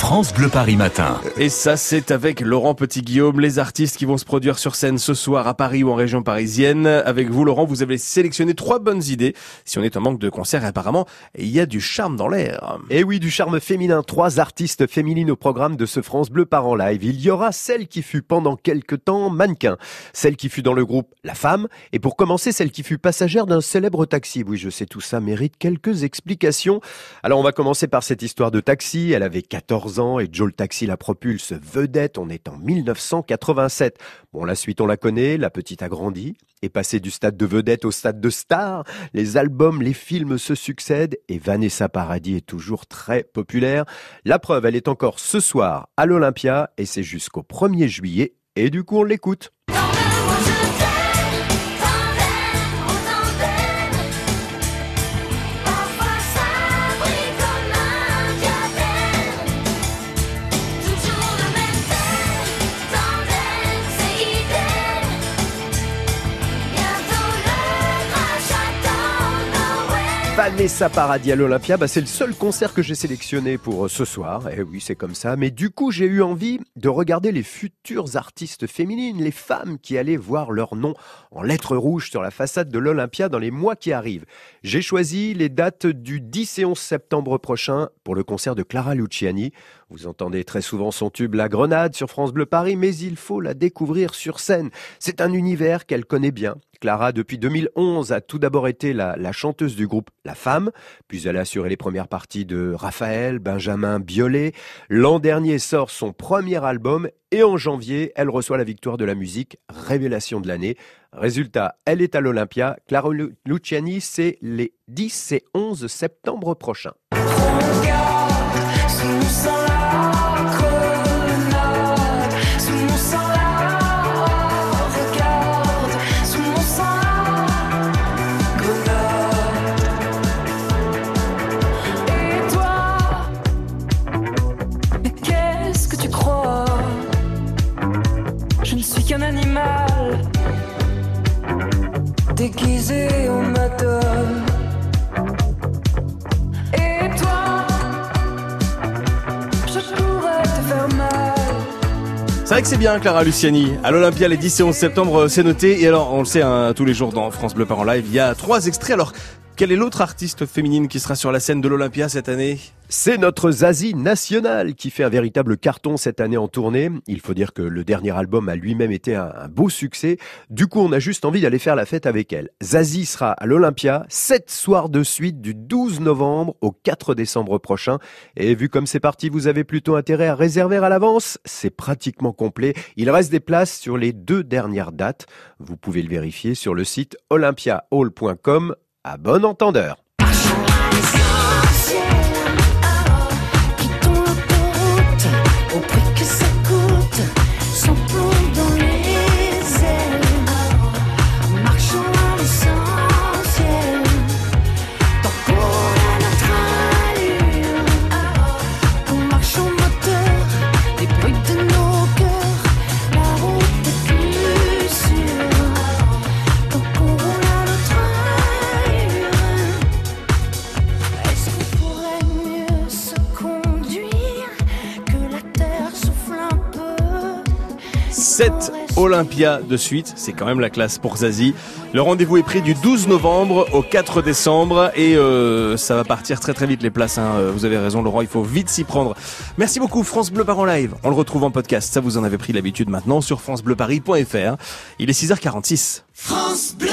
France Bleu Paris Matin. Et ça, c'est avec Laurent Petit-Guillaume, les artistes qui vont se produire sur scène ce soir à Paris ou en région parisienne. Avec vous, Laurent, vous avez sélectionné trois bonnes idées. Si on est en manque de concerts, apparemment, il y a du charme dans l'air. Et oui, du charme féminin. Trois artistes féminines au programme de ce France Bleu par en live. Il y aura celle qui fut pendant quelque temps mannequin, celle qui fut dans le groupe La Femme, et pour commencer, celle qui fut passagère d'un célèbre taxi. Oui, je sais, tout ça mérite quelques explications. Alors, on va commencer par cette histoire de taxi. Elle avait 14 et Joe le Taxi la propulse vedette. On est en 1987. Bon, la suite, on la connaît. La petite a grandi et passé du stade de vedette au stade de star. Les albums, les films se succèdent et Vanessa Paradis est toujours très populaire. La preuve, elle est encore ce soir à l'Olympia et c'est jusqu'au 1er juillet. Et du coup, on l'écoute. Vanessa Paradis à l'Olympia, bah c'est le seul concert que j'ai sélectionné pour euh, ce soir. Et eh oui, c'est comme ça. Mais du coup, j'ai eu envie de regarder les futures artistes féminines, les femmes qui allaient voir leur nom en lettres rouges sur la façade de l'Olympia dans les mois qui arrivent. J'ai choisi les dates du 10 et 11 septembre prochain pour le concert de Clara Luciani. Vous entendez très souvent son tube La Grenade sur France Bleu Paris, mais il faut la découvrir sur scène. C'est un univers qu'elle connaît bien. Clara, depuis 2011, a tout d'abord été la, chanteuse du groupe La Femme, puis elle a assuré les premières parties de Raphaël, Benjamin Biolay. L'an dernier sort son premier album et en janvier, elle reçoit la victoire de la musique Révélation de l'année. Résultat, elle est à l'Olympia. Clara Luciani, c'est les 10 et 11 septembre prochains. C'est vrai que c'est bien Clara Luciani. À l'Olympia les 10 et 11 septembre, c'est noté. Et alors, on le sait, hein, tous les jours dans France Bleu Par en live, il y a trois extraits. Alors, quelle est l'autre artiste féminine qui sera sur la scène de l'Olympia cette année? C'est notre Zazie nationale qui fait un véritable carton cette année en tournée. Il faut dire que le dernier album a lui-même été un, beau succès. Du coup, on a juste envie d'aller faire la fête avec elle. Zazie sera à l'Olympia sept soirs de suite du 12 novembre au 4 décembre prochain. Et vu comme c'est parti, vous avez plutôt intérêt à réserver à l'avance. C'est pratiquement complet. Il reste des places sur les deux dernières dates. Vous pouvez le vérifier sur le site olympiahall.com à bon entendeur. Sept Olympia de suite, c'est quand même la classe pour Zazie. Le rendez-vous est pris du 12 novembre au 4 décembre et euh, ça va partir très très vite les places. Hein. Euh, vous avez raison Laurent, il faut vite s'y prendre. Merci beaucoup France Bleu Paris en live. On le retrouve en podcast, ça vous en avez pris l'habitude maintenant sur francebleuparis.fr. Il est 6h46. France Bleu